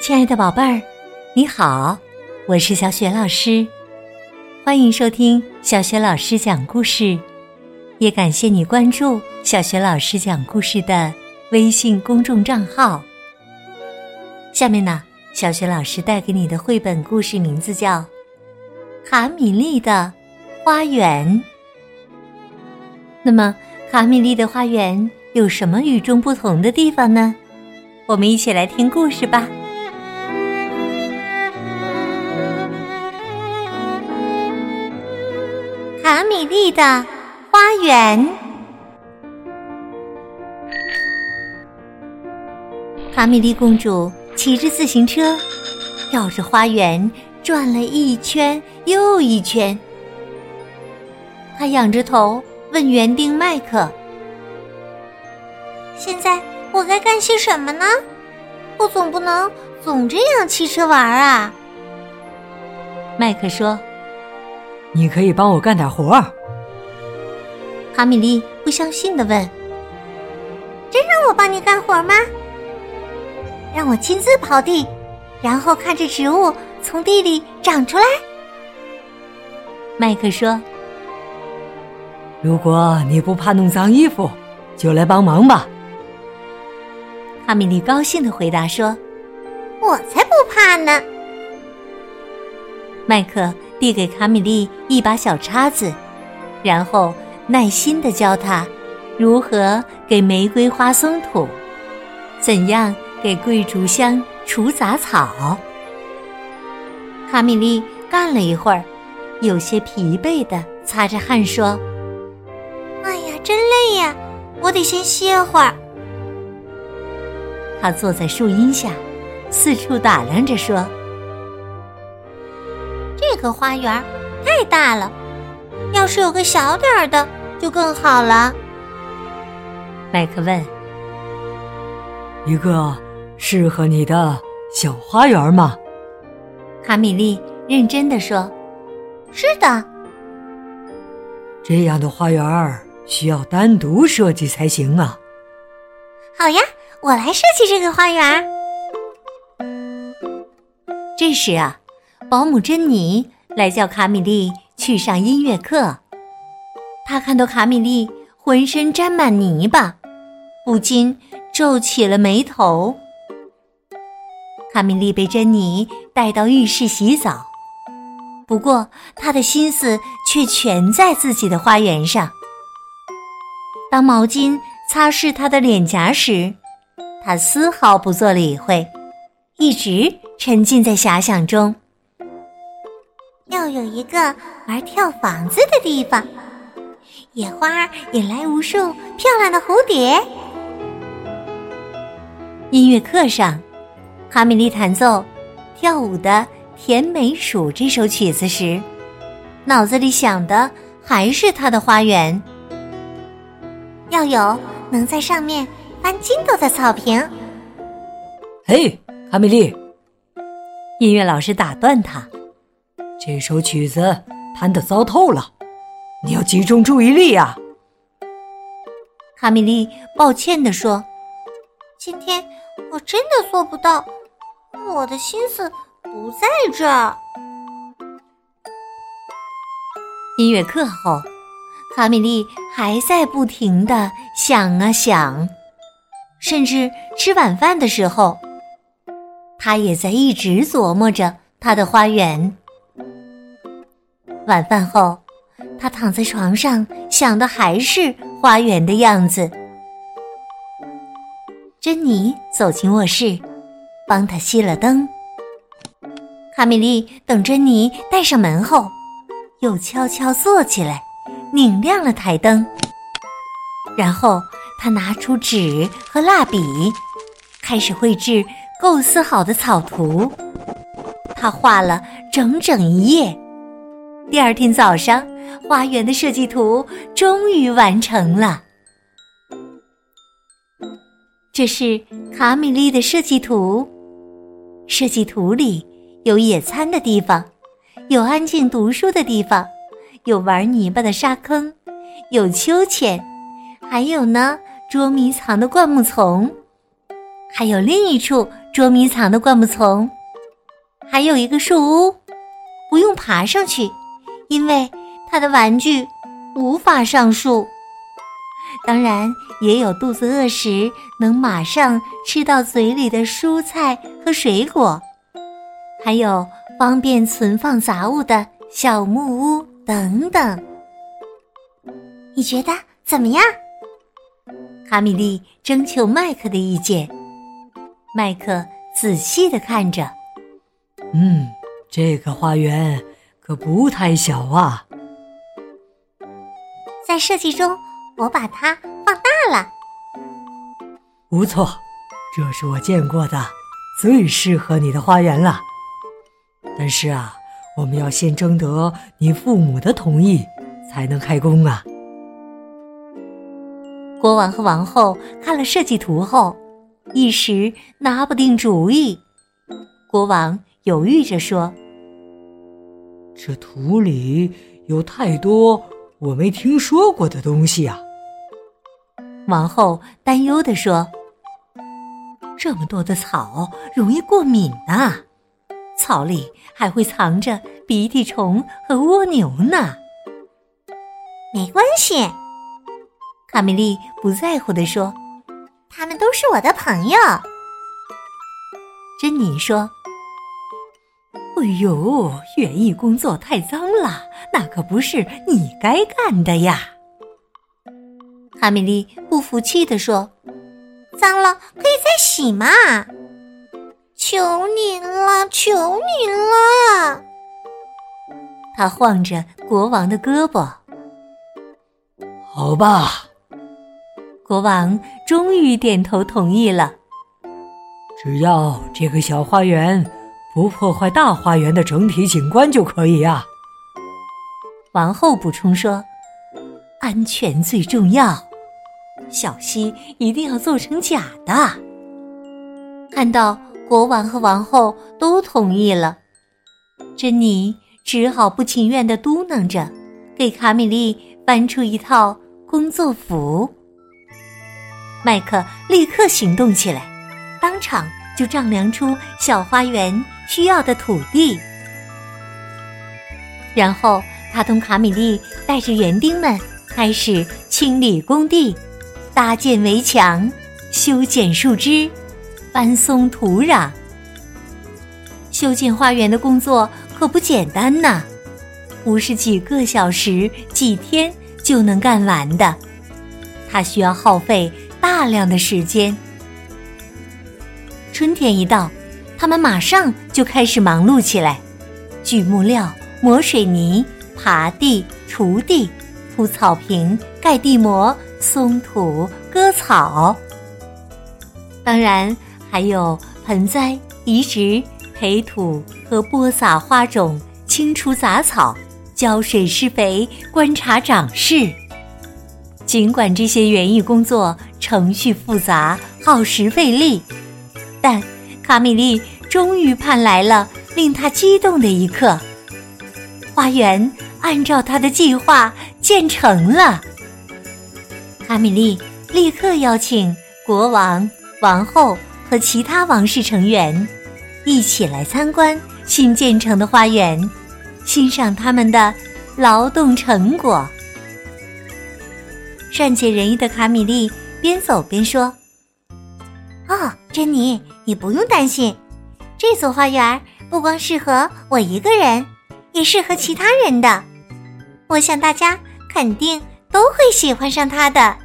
亲爱的宝贝儿，你好，我是小雪老师，欢迎收听小雪老师讲故事，也感谢你关注小雪老师讲故事的微信公众账号。下面呢，小雪老师带给你的绘本故事名字叫《卡米丽的花园》。那么，卡米丽的花园有什么与众不同的地方呢？我们一起来听故事吧。卡米莉的花园。卡米莉公主骑着自行车，绕着花园转了一圈又一圈。她仰着头问园丁麦克：“现在？”我该干些什么呢？我总不能总这样骑车玩啊！麦克说：“你可以帮我干点活儿。”卡米莉不相信的问：“真让我帮你干活吗？让我亲自刨地，然后看着植物从地里长出来？”麦克说：“如果你不怕弄脏衣服，就来帮忙吧。”哈米莉高兴的回答说：“我才不怕呢！”麦克递给卡米莉一把小叉子，然后耐心地教她如何给玫瑰花松土，怎样给桂竹香除杂草。卡米莉干了一会儿，有些疲惫地擦着汗说：“哎呀，真累呀，我得先歇会儿。”他坐在树荫下，四处打量着，说：“这个花园太大了，要是有个小点儿的就更好了。”麦克问：“一个适合你的小花园吗？”卡米莉认真的说：“是的。”这样的花园需要单独设计才行啊。好呀。我来设计这个花园。这时啊，保姆珍妮来叫卡米莉去上音乐课。她看到卡米莉浑身沾满泥巴，不禁皱起了眉头。卡米莉被珍妮带到浴室洗澡，不过她的心思却全在自己的花园上。当毛巾擦拭她的脸颊时，他丝毫不做理会，一直沉浸在遐想中。要有一个玩跳房子的地方，野花引来无数漂亮的蝴蝶。音乐课上，哈米莉弹奏跳舞的甜美鼠这首曲子时，脑子里想的还是他的花园。要有能在上面。翻筋斗的草坪。嘿，卡米莉！音乐老师打断他：“这首曲子弹得糟透了，你要集中注意力呀。”卡米丽抱歉地说：“今天我真的做不到，我的心思不在这儿。”音乐课后，卡米丽还在不停的想啊想。甚至吃晚饭的时候，他也在一直琢磨着他的花园。晚饭后，他躺在床上，想的还是花园的样子。珍妮走进卧室，帮他熄了灯。卡米丽等珍妮带上门后，又悄悄坐起来，拧亮了台灯，然后。他拿出纸和蜡笔，开始绘制构思好的草图。他画了整整一夜。第二天早上，花园的设计图终于完成了。这是卡米莉的设计图。设计图里有野餐的地方，有安静读书的地方，有玩泥巴的沙坑，有秋千，还有呢。捉迷藏的灌木丛，还有另一处捉迷藏的灌木丛，还有一个树屋，不用爬上去，因为他的玩具无法上树。当然，也有肚子饿时能马上吃到嘴里的蔬菜和水果，还有方便存放杂物的小木屋等等。你觉得怎么样？卡米利征求麦克的意见。麦克仔细的看着，嗯，这个花园可不太小啊。在设计中，我把它放大了。不错，这是我见过的最适合你的花园了。但是啊，我们要先征得你父母的同意，才能开工啊。国王和王后看了设计图后，一时拿不定主意。国王犹豫着说：“这土里有太多我没听说过的东西啊。”王后担忧地说：“这么多的草容易过敏啊，草里还会藏着鼻涕虫和蜗牛呢。”没关系。卡米莉不在乎地说：“他们都是我的朋友。”珍妮说：“哎呦，园艺工作太脏了，那可不是你该干的呀。”哈米莉不服气地说：“脏了可以再洗嘛！求你了，求你了！”他晃着国王的胳膊。好吧。国王终于点头同意了。只要这个小花园不破坏大花园的整体景观就可以呀。王后补充说：“安全最重要，小溪一定要做成假的。”看到国王和王后都同意了，珍妮只好不情愿的嘟囔着，给卡米莉搬出一套工作服。麦克立刻行动起来，当场就丈量出小花园需要的土地。然后他同卡米利带着园丁们开始清理工地、搭建围墙、修剪树枝、搬松土壤。修建花园的工作可不简单呐，不是几个小时、几天就能干完的，它需要耗费。大量的时间。春天一到，他们马上就开始忙碌起来，锯木料、磨水泥、耙地、锄地、铺草坪、盖地膜、松土、割草。当然还有盆栽、移植、培土和播撒花种、清除杂草、浇水施肥、观察长势。尽管这些园艺工作程序复杂、耗时费力，但卡米莉终于盼来了令他激动的一刻。花园按照他的计划建成了。卡米莉立刻邀请国王、王后和其他王室成员一起来参观新建成的花园，欣赏他们的劳动成果。善解人意的卡米莉边走边说：“哦，珍妮，你不用担心，这座花园不光适合我一个人，也适合其他人的。我想大家肯定都会喜欢上它的。”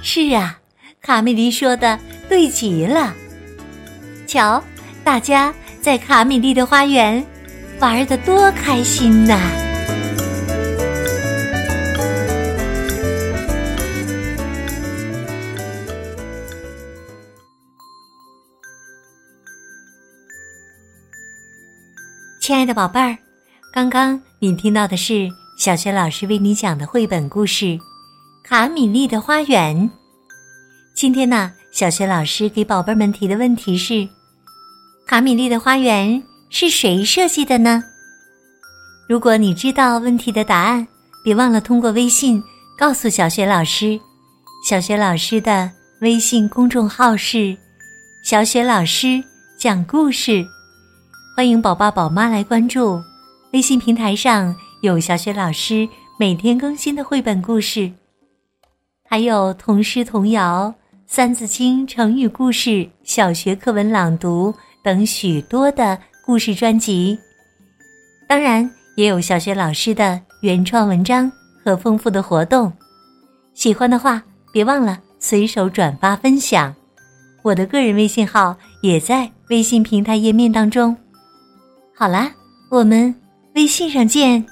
是啊，卡米莉说的对极了。瞧，大家在卡米丽的花园玩的多开心呐！亲爱的宝贝儿，刚刚你听到的是小学老师为你讲的绘本故事《卡米莉的花园》。今天呢，小学老师给宝贝们提的问题是：卡米莉的花园是谁设计的呢？如果你知道问题的答案，别忘了通过微信告诉小学老师。小学老师的微信公众号是小雪老师讲故事，欢迎宝爸宝妈来关注。微信平台上有小雪老师每天更新的绘本故事，还有童诗童谣、三字经、成语故事、小学课文朗读等许多的故事专辑。当然，也有小雪老师的原创文章和丰富的活动。喜欢的话，别忘了随手转发分享。我的个人微信号也在微信平台页面当中。好啦，我们微信上见。